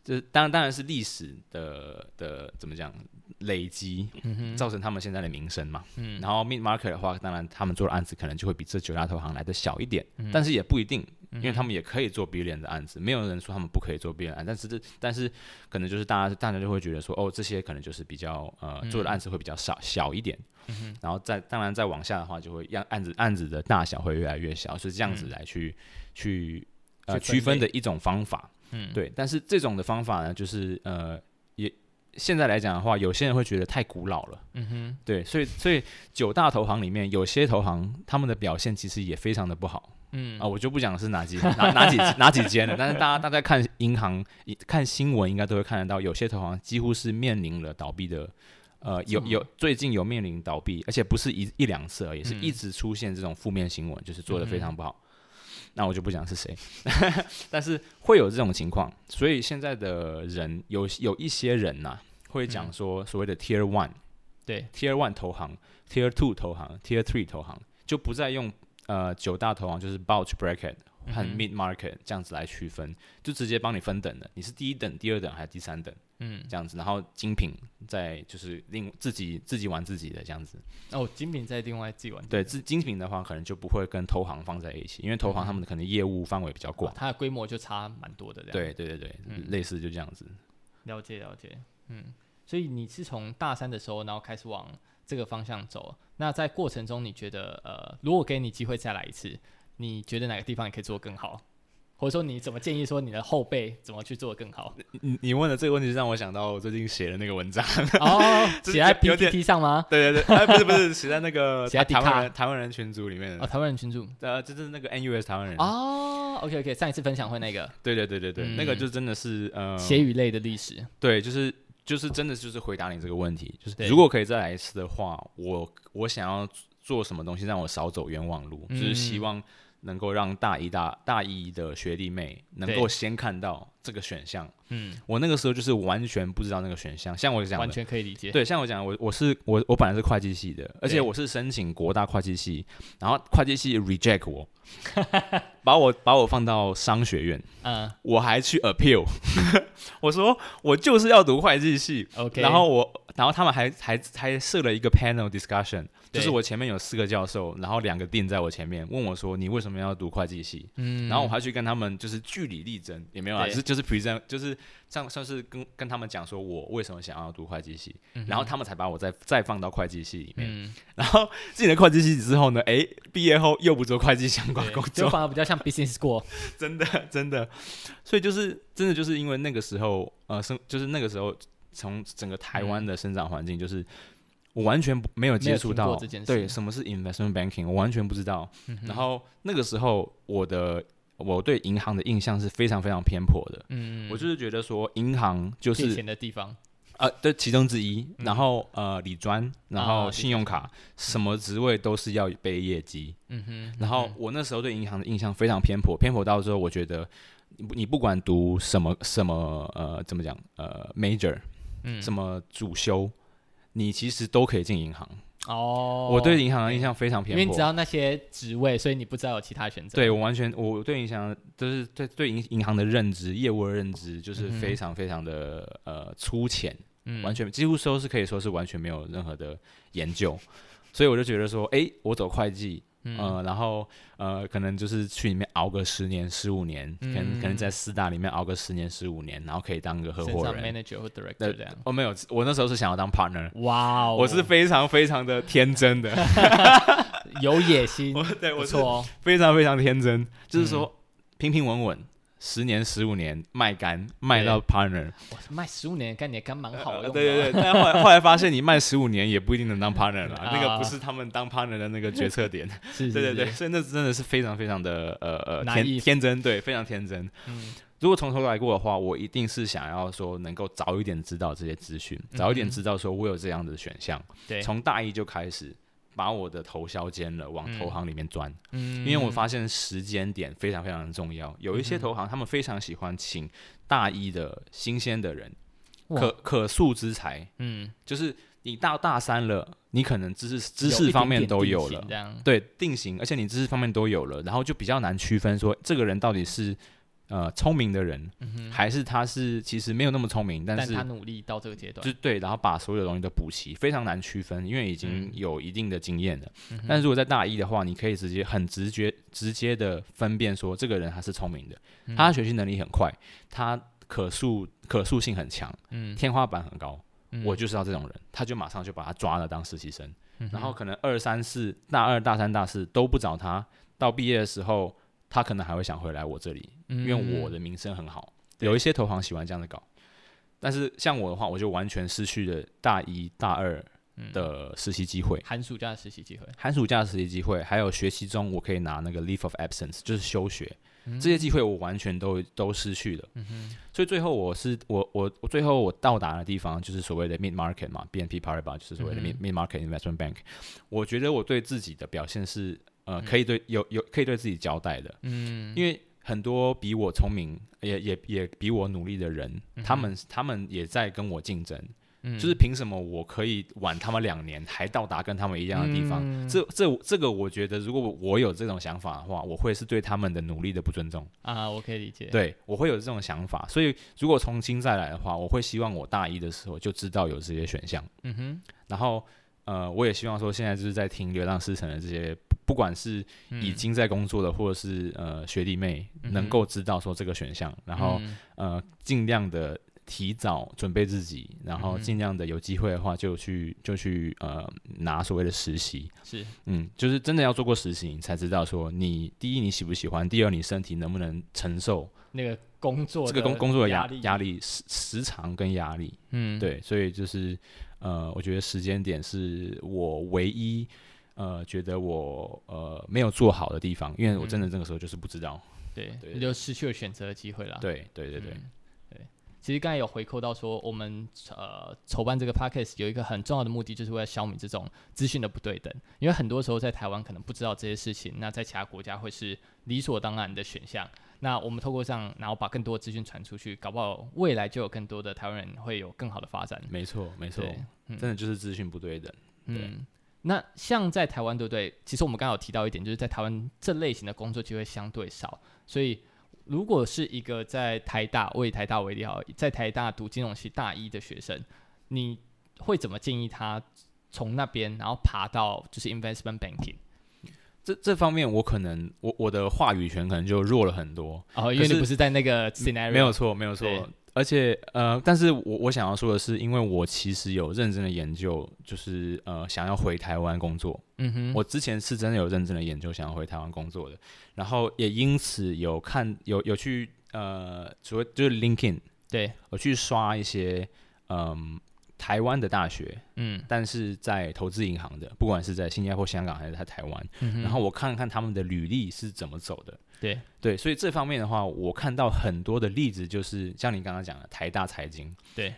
这当然当然是历史的的怎么讲累积，造成他们现在的名声嘛。嗯，然后 mid market 的话，当然他们做的案子可能就会比这九大投行来的小一点，嗯、但是也不一定，因为他们也可以做 billion 的案子，没有人说他们不可以做 billion 案，但是这但是可能就是大家大家就会觉得说，哦，这些可能就是比较呃做的案子会比较少小一点，嗯、然后再当然再往下的话，就会让案子案子的大小会越来越小，是这样子来去、嗯、去呃区分的一种方法。嗯，对，但是这种的方法呢，就是呃，也现在来讲的话，有些人会觉得太古老了。嗯哼，对，所以所以九大投行里面有些投行他们的表现其实也非常的不好。嗯啊，我就不讲是哪几 哪哪几哪几间了，但是大家大家看银行看新闻应该都会看得到，有些投行几乎是面临了倒闭的。呃，有有最近有面临倒闭，而且不是一一两次而已，是一直出现这种负面新闻，就是做的非常不好。嗯那我就不讲是谁，但是会有这种情况，所以现在的人有有一些人呐、啊，会讲说所谓的 Tier One，对，Tier One 投行，Tier Two 投行，Tier Three 投行，就不再用呃九大投行，就是 Bulge Bracket 和 Mid Market 这样子来区分，就直接帮你分等的，你是第一等、第二等还是第三等？嗯，这样子，然后精品在就是另自己自己玩自己的这样子。哦，精品在另外自己玩。对，自精品的话，可能就不会跟投行放在一起，因为投行他们可能业务范围比较广，它的规模就差蛮多的。对对对对，嗯、类似就这样子。了解了解，嗯，所以你是从大三的时候，然后开始往这个方向走。那在过程中，你觉得呃，如果给你机会再来一次，你觉得哪个地方你可以做更好？或者说你怎么建议说你的后辈怎么去做更好？你你问的这个问题让我想到我最近写的那个文章哦，写在 PPT 上吗？对对对，哎、不是不是，写在那个 写在台湾人台湾人群组里面哦，台湾人群组，呃，就是那个 NUS 台湾人哦，OK OK，上一次分享会那个，对对对对对，嗯、那个就真的是呃，写与类的历史，对，就是就是真的就是回答你这个问题，就是如果可以再来一次的话，我我想要做什么东西让我少走冤枉路，嗯、就是希望。能够让大一大大一的学弟妹能够先看到这个选项。嗯，我那个时候就是完全不知道那个选项。像我讲，完全可以理解。对，像我讲，我我是我我本来是会计系的，而且我是申请国大会计系，然后会计系 reject 我，把我把我放到商学院。嗯，我还去 appeal，我说我就是要读会计系。OK，然后我然后他们还还还设了一个 panel discussion。就是我前面有四个教授，然后两个 Dean 在我前面问我说：“你为什么要读会计系？”嗯，然后我还去跟他们就是据理力争，也没有啊，就是就是 present，就是像算是跟跟他们讲说我为什么想要读会计系，嗯、然后他们才把我再再放到会计系里面。嗯、然后进了会计系之后呢，哎，毕业后又不做会计相关工作，就反而比较像 business school，真的真的，所以就是真的就是因为那个时候呃生就是那个时候从整个台湾的生长环境就是。我完全不没有接触到对什么是 investment banking，我完全不知道。嗯、然后那个时候，我的我对银行的印象是非常非常偏颇的。嗯，我就是觉得说银行就是借钱的地方，呃，对，其中之一。然后呃，理专，然后信用卡，啊、什么职位都是要背业绩。嗯哼。嗯哼然后我那时候对银行的印象非常偏颇，偏颇到之后我觉得你你不管读什么什么呃怎么讲呃 major，嗯，什么主修。你其实都可以进银行哦。我对银行的印象非常偏颇，因为你知道那些职位，所以你不知道有其他选择。对，我完全，我对银行就是对对银银行的认知、业务的认知，就是非常非常的呃粗浅，嗯、完全几乎都是可以说是完全没有任何的研究，所以我就觉得说，哎、欸，我走会计。嗯、呃，然后呃，可能就是去里面熬个十年、十五年，嗯、可能可能在四大里面熬个十年、十五年，然后可以当个合伙人、manager 或 director 这样。哦，没有，我那时候是想要当 partner。哇哦，我是非常非常的天真的，有野心。对，我错，非常非常天真，嗯、就是说平平稳稳。十年、十五年卖肝卖到 partner，卖十五年干你肝蛮好的。对对对，但后来后来发现你卖十五年也不一定能当 partner 了，那个不是他们当 partner 的那个决策点。对对对，所以那真的是非常非常的呃呃天天真，对，非常天真。嗯，如果从头来过的话，我一定是想要说能够早一点知道这些资讯，早一点知道说我有这样的选项。对，从大一就开始。把我的头削尖了，往投行里面钻。嗯，因为我发现时间点非常非常的重要。有一些投行，他们非常喜欢请大一的新鲜的人，可可塑之才。嗯，就是你到大三了，你可能知识知识方面都有了，对，定型，而且你知识方面都有了，然后就比较难区分说这个人到底是。呃，聪明的人，嗯、还是他是其实没有那么聪明，但是但他努力到这个阶段，就对，然后把所有的东西都补齐，非常难区分，因为已经有一定的经验了。嗯、但是如果在大一的话，你可以直接很直觉、直接的分辨说，这个人他是聪明的，嗯、他学习能力很快，他可塑可塑性很强，嗯、天花板很高，嗯、我就是要这种人，他就马上就把他抓了当实习生，嗯、然后可能二三四大二大三大四都不找他，到毕业的时候。他可能还会想回来我这里，因为我的名声很好。嗯、有一些投行喜欢这样的搞，但是像我的话，我就完全失去了大一大二的实习机会，寒暑假的实习机会，寒暑假的实习机会，还有学习中我可以拿那个 leave of absence，就是休学，嗯、这些机会我完全都都失去了。嗯、所以最后我是我我我最后我到达的地方就是所谓的 mid market 嘛，BNP Paribas 就是所谓的 mid mid market investment bank。我觉得我对自己的表现是。呃，可以对有有可以对自己交代的，嗯，因为很多比我聪明也也也比我努力的人，嗯、他们他们也在跟我竞争，嗯，就是凭什么我可以晚他们两年还到达跟他们一样的地方？嗯、这这这个我觉得，如果我有这种想法的话，我会是对他们的努力的不尊重啊，我可以理解，对我会有这种想法，所以如果重新再来的话，我会希望我大一的时候就知道有这些选项，嗯哼，然后呃，我也希望说现在就是在听《流浪师城》的这些。不管是已经在工作的，或者是呃学弟妹，能够知道说这个选项，然后呃尽量的提早准备自己，然后尽量的有机会的话就去就去呃拿所谓的实习。是，嗯，就是真的要做过实习，你才知道说你第一你喜不喜欢，第二你身体能不能承受那个工作这个工工作的压压力时时长跟压力。嗯，对，所以就是呃，我觉得时间点是我唯一。呃，觉得我呃没有做好的地方，因为我真的这个时候就是不知道，嗯、对，对，你就失去了选择的机会了。对，对，对，对，嗯、对。其实刚才有回扣到说，我们呃筹办这个 podcast 有一个很重要的目的，就是为了消弭这种资讯的不对等。因为很多时候在台湾可能不知道这些事情，那在其他国家会是理所当然的选项。那我们透过这样，然后把更多的资讯传出去，搞不好未来就有更多的台湾人会有更好的发展。没错，没错，嗯、真的就是资讯不对等。对。嗯那像在台湾，对不对？其实我们刚刚有提到一点，就是在台湾这类型的工作机会相对少，所以如果是一个在台大，我以台大为例好，在台大读金融系大一的学生，你会怎么建议他从那边然后爬到就是 investment banking？这这方面我可能我我的话语权可能就弱了很多哦，因为你不是在那个 scenario，没有错，没有错。而且呃，但是我我想要说的是，因为我其实有认真的研究，就是呃，想要回台湾工作。嗯哼，我之前是真的有认真的研究，想要回台湾工作的。然后也因此有看有有去呃，所谓就是 LinkedIn，对，我去刷一些嗯、呃、台湾的大学，嗯，但是在投资银行的，不管是在新加坡、香港还是在台湾，嗯，然后我看看他们的履历是怎么走的。对。对，所以这方面的话，我看到很多的例子，就是像你刚刚讲的台大财经，对，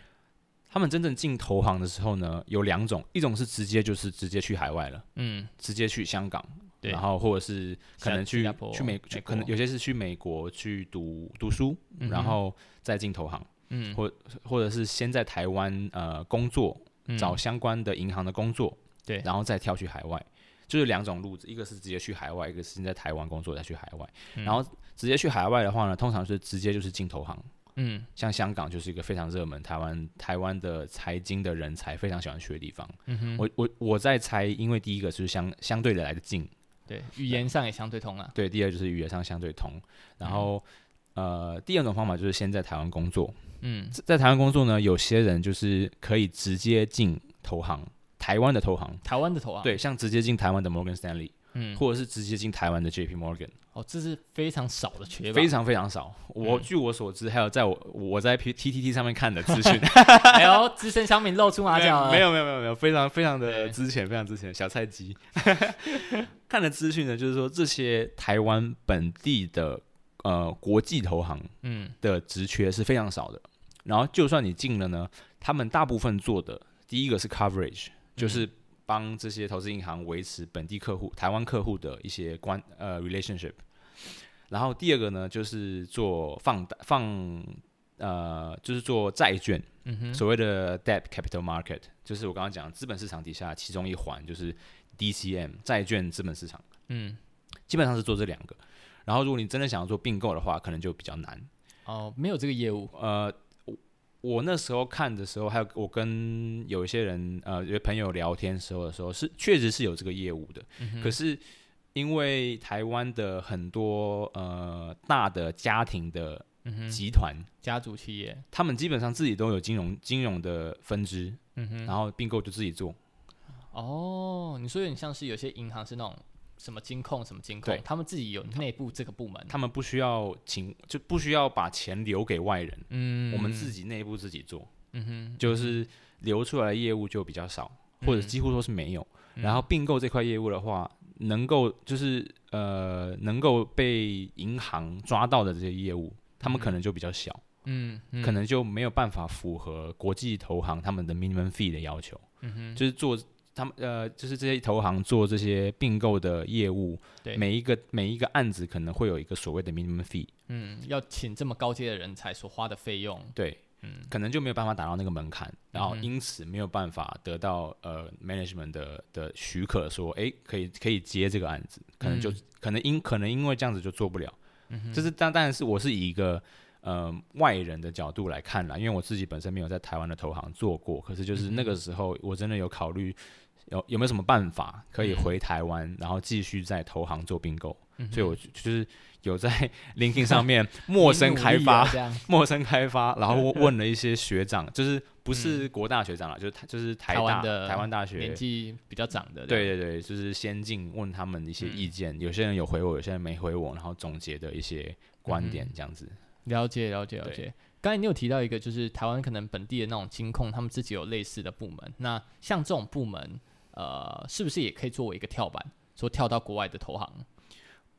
他们真正进投行的时候呢，有两种，一种是直接就是直接去海外了，嗯，直接去香港，对，然后或者是可能去去美，去可能有些是去美国去读读书，然后再进投行，嗯，或或者是先在台湾呃工作，找相关的银行的工作，对，然后再跳去海外。就是两种路子，一个是直接去海外，一个是在台湾工作再去海外。嗯、然后直接去海外的话呢，通常是直接就是进投行。嗯，像香港就是一个非常热门，台湾台湾的财经的人才非常喜欢去的地方。嗯哼，我我我在猜，因为第一个就是相相对的来的近，对，语言上也相对通啊。对，第二就是语言上相对通。然后、嗯、呃，第二种方法就是先在台湾工作。嗯，在台湾工作呢，有些人就是可以直接进投行。台湾的投行，台湾的投行，对，像直接进台湾的 Morgan Stanley，嗯，或者是直接进台湾的 JP Morgan，哦，这是非常少的缺，非常非常少。我据我所知，还有在我我在 PTT 上面看的资讯，还有资深小民露出马脚，没有没有没有没有，非常非常的之前非常之前小菜鸡。看的资讯呢，就是说这些台湾本地的呃国际投行，嗯，的职缺是非常少的。然后就算你进了呢，他们大部分做的第一个是 coverage。就是帮这些投资银行维持本地客户、台湾客户的一些关呃 relationship。然后第二个呢，就是做放放呃，就是做债券，嗯哼，所谓的 debt capital market，就是我刚刚讲资本市场底下其中一环，就是 DCM 债券资本市场，嗯，基本上是做这两个。然后如果你真的想要做并购的话，可能就比较难。哦，没有这个业务。呃，我我那时候看的时候，还有我跟有一些人呃，有些朋友聊天时候的时候，是确实是有这个业务的，嗯、可是。因为台湾的很多呃大的家庭的集团、嗯、家族企业，他们基本上自己都有金融金融的分支，嗯，然后并购就自己做。哦，你说有点像是有些银行是那种什么金控什么金控，他们自己有内部这个部门，他们不需要请，就不需要把钱留给外人，嗯，我们自己内部自己做，嗯哼，就是流出来的业务就比较少，或者几乎都是没有。嗯、然后并购这块业务的话。能够就是呃，能够被银行抓到的这些业务，他们可能就比较小，嗯，嗯，可能就没有办法符合国际投行他们的 minimum fee 的要求，嗯哼，就是做他们呃，就是这些投行做这些并购的业务，对，每一个每一个案子可能会有一个所谓的 minimum fee，嗯，要请这么高阶的人才所花的费用，对。嗯，可能就没有办法达到那个门槛，然后因此没有办法得到呃 management 的的许可说，说哎可以可以接这个案子，可能就、嗯、可能因可能因为这样子就做不了。嗯哼，就是当当然是我是以一个呃外人的角度来看啦，因为我自己本身没有在台湾的投行做过，可是就是那个时候我真的有考虑有有没有什么办法可以回台湾，嗯、然后继续在投行做并购，嗯、所以我就是。有在 LinkedIn 上面陌生开发，陌生开发，然后问了一些学长，就是不是国大学长了，就是就是台大的台湾大学。年纪比较长的，对对对，就是先进问他们一些意见，有些人有回我，有些人没回我，然后总结的一些观点这样子。了解了解了解。刚才你有提到一个，就是台湾可能本地的那种金控，他们自己有类似的部门。那像这种部门，呃，是不是也可以作为一个跳板，说跳到国外的投行？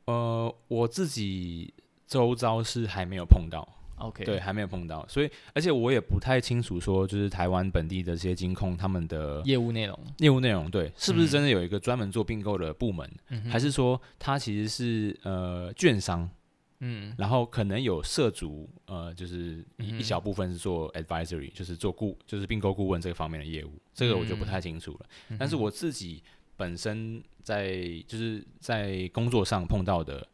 呃，我自己周遭是还没有碰到，OK，对，还没有碰到，所以而且我也不太清楚说，就是台湾本地的这些金控他们的业务内容，业务内容对，是不是真的有一个专门做并购的部门，嗯、还是说它其实是呃券商，嗯，然后可能有涉足呃，就是一一小部分是做 advisory，就是做顾，就是并购顾问这个方面的业务，这个我就不太清楚了，嗯、但是我自己。本身在就是在工作上碰到的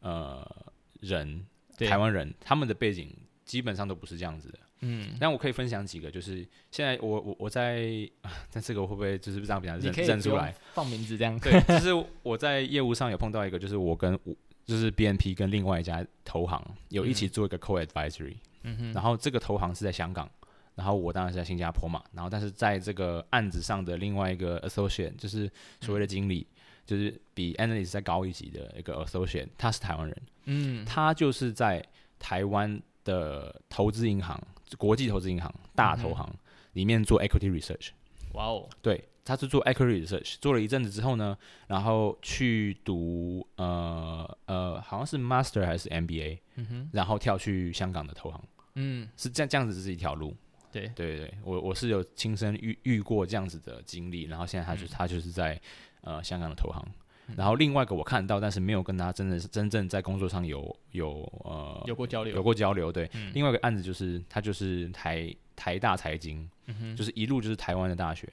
呃人，台湾人，他们的背景基本上都不是这样子的。嗯，但我可以分享几个，就是现在我我我在，但这个会不会就是这样比较认认出来？放名字这样。对，就是我在业务上有碰到一个，就是我跟我就是 BNP 跟另外一家投行有一起做一个 co-advisory，嗯哼，然后这个投行是在香港。然后我当然是在新加坡嘛，然后但是在这个案子上的另外一个 associate 就是所谓的经理，嗯、就是比 analyst 再高一级的一个 associate，他是台湾人，嗯，他就是在台湾的投资银行、国际投资银行、大投行里面做 equity research。哇哦，对，他是做 equity research，做了一阵子之后呢，然后去读呃呃，好像是 master 还是 MBA，嗯哼，然后跳去香港的投行，嗯，是这样这样子是一条路。对。对对，我我是有亲身遇遇过这样子的经历，然后现在他就、嗯、他就是在呃香港的投行，嗯、然后另外一个我看到，但是没有跟他真的是真正在工作上有有呃有过交流，有过交流。对，嗯、另外一个案子就是他就是台台大财经，嗯、就是一路就是台湾的大学，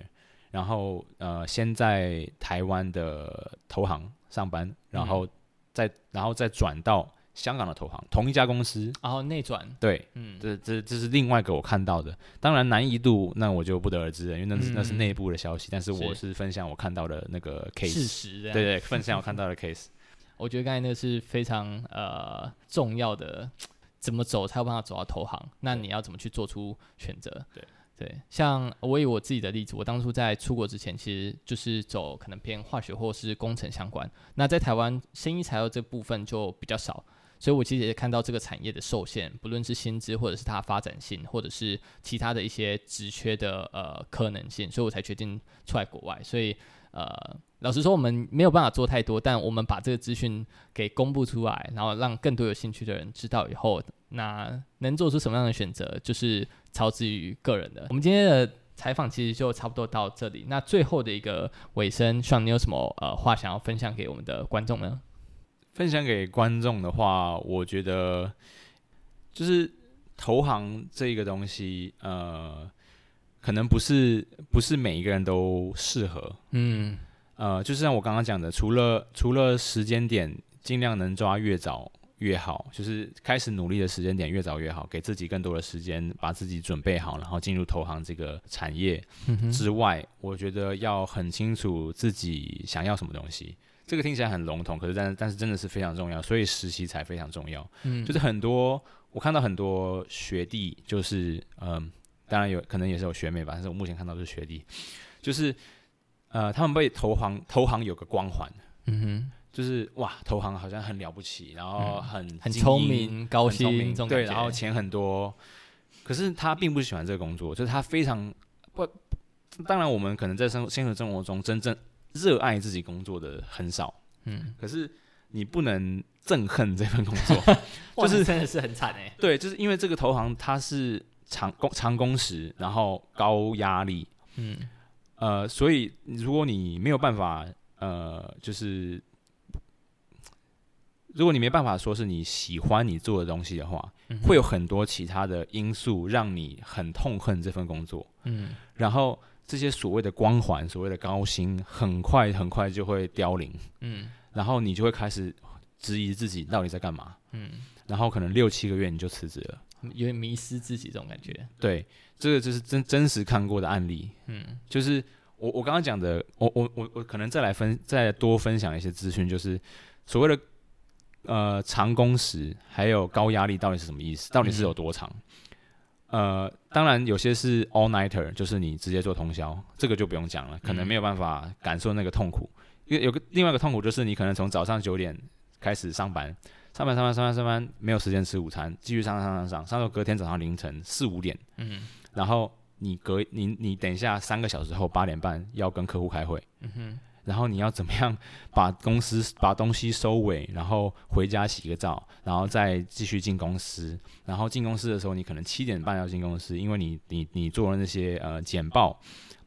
然后呃先在台湾的投行上班，然后再、嗯、然后再转到。香港的投行，同一家公司，然后内转，对，嗯，这这这是另外一个我看到的，当然难易度那我就不得而知了，因为那是、嗯、那是内部的消息，但是我是。分享我看到的那个 case，事实，对，对对，分享我 看到的 case，我觉得刚才那个是非常呃重要的，怎么走才有办法走到投行？那你要怎么去做出选择？对对，像我以我自己的例子，我当初在出国之前，其实就是走可能偏化学或是工程相关，那在台湾生医材料这部分就比较少。所以，我其实也看到这个产业的受限，不论是薪资，或者是它发展性，或者是其他的一些职缺的呃可能性，所以我才决定出来国外。所以，呃，老实说，我们没有办法做太多，但我们把这个资讯给公布出来，然后让更多有兴趣的人知道以后，那能做出什么样的选择，就是超之于个人的。我们今天的采访其实就差不多到这里。那最后的一个尾声，希望你有什么呃话想要分享给我们的观众呢？分享给观众的话，我觉得就是投行这个东西，呃，可能不是不是每一个人都适合。嗯，呃，就是像我刚刚讲的，除了除了时间点，尽量能抓越早。越好，就是开始努力的时间点越早越好，给自己更多的时间，把自己准备好，然后进入投行这个产业之外，嗯、我觉得要很清楚自己想要什么东西。这个听起来很笼统，可是但但是真的是非常重要，所以实习才非常重要。嗯，就是很多我看到很多学弟，就是嗯、呃，当然有可能也是有学妹吧，但是我目前看到的是学弟，就是呃，他们被投行投行有个光环，嗯哼。就是哇，投行好像很了不起，然后很、嗯、很聪明、高薪，对，然后钱很多。可是他并不喜欢这个工作，就是他非常不。当然，我们可能在生现实生活中真正热爱自己工作的很少。嗯，可是你不能憎恨这份工作，就是真的是很惨哎、欸。对，就是因为这个投行它是长工长工时，然后高压力。嗯，呃，所以如果你没有办法，呃，就是。如果你没办法说是你喜欢你做的东西的话，嗯、会有很多其他的因素让你很痛恨这份工作。嗯，然后这些所谓的光环、所谓的高薪，很快很快就会凋零。嗯，然后你就会开始质疑自己到底在干嘛。嗯，然后可能六七个月你就辞职了，有点迷失自己这种感觉。对，这个就是真真实看过的案例。嗯，就是我我刚刚讲的，我我我我可能再来分再多分享一些资讯，就是所谓的。呃，长工时还有高压力到底是什么意思？到底是有多长？嗯、呃，当然有些是 all nighter，就是你直接做通宵，这个就不用讲了，可能没有办法感受那个痛苦。因为有个另外一个痛苦就是你可能从早上九点开始上班，上班上班上班上班，没有时间吃午餐，继续上上上上上到隔天早上凌晨四五点，嗯，然后你隔你你等一下三个小时后八点半要跟客户开会，嗯哼。然后你要怎么样把公司把东西收尾，然后回家洗个澡，然后再继续进公司。然后进公司的时候，你可能七点半要进公司，因为你你你做了那些呃简报。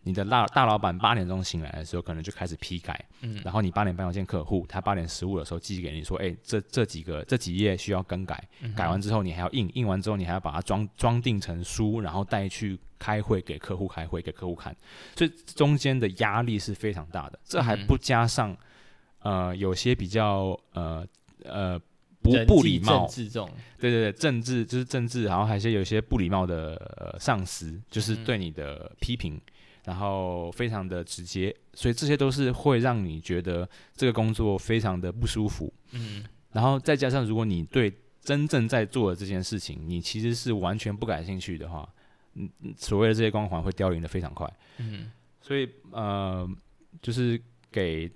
你的大大老板八点钟醒来的时候，可能就开始批改。嗯，然后你八点半要见客户，他八点十五的时候寄给你说，哎，这这几个这几页需要更改，改完之后你还要印，印完之后你还要把它装装订成书，然后带去开会给客户开会给客户看，所以中间的压力是非常大的。这还不加上，呃，有些比较呃呃不不礼貌，政治这种，对对对，政治就是政治，然后还是有一些不礼貌的、呃、上司，就是对你的批评。然后非常的直接，所以这些都是会让你觉得这个工作非常的不舒服。嗯，然后再加上如果你对真正在做的这件事情，你其实是完全不感兴趣的话，嗯，所谓的这些光环会凋零的非常快。嗯，所以呃，就是给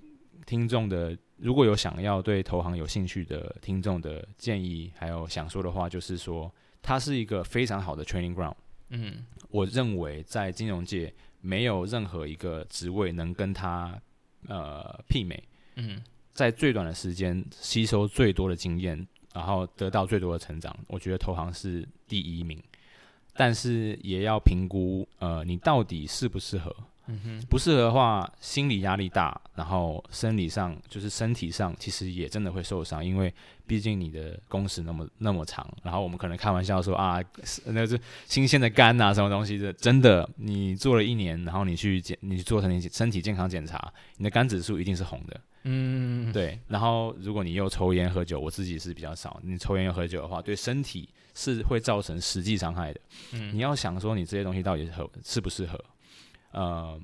听众的，如果有想要对投行有兴趣的听众的建议，还有想说的话，就是说它是一个非常好的 training ground。嗯，我认为在金融界。没有任何一个职位能跟他呃媲美。嗯，在最短的时间吸收最多的经验，然后得到最多的成长，我觉得投行是第一名。但是也要评估呃你到底适不适合。嗯哼，不适合的话，心理压力大，然后生理上就是身体上其实也真的会受伤，因为毕竟你的工时那么那么长，然后我们可能开玩笑说啊，那是新鲜的肝啊，什么东西的，真的你做了一年，然后你去检，你去做成你身体健康检查，你的肝指数一定是红的。嗯，对。然后如果你又抽烟喝酒，我自己是比较少，你抽烟又喝酒的话，对身体是会造成实际伤害的。嗯，你要想说你这些东西到底是合适不适合？呃，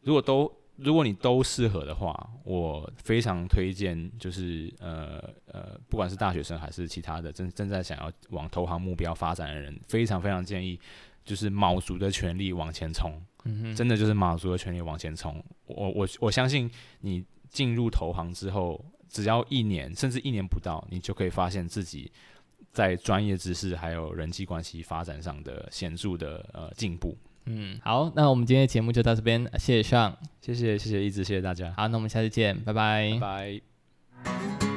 如果都如果你都适合的话，我非常推荐，就是呃呃，不管是大学生还是其他的正正在想要往投行目标发展的人，非常非常建议，就是卯足的全力往前冲，嗯哼，真的就是卯足的全力往前冲。我我我相信你进入投行之后，只要一年甚至一年不到，你就可以发现自己在专业知识还有人际关系发展上的显著的呃进步。嗯，好，那我们今天的节目就到这边，谢谢 Sean，谢谢谢谢一直谢谢大家，好，那我们下次见，拜拜，拜拜。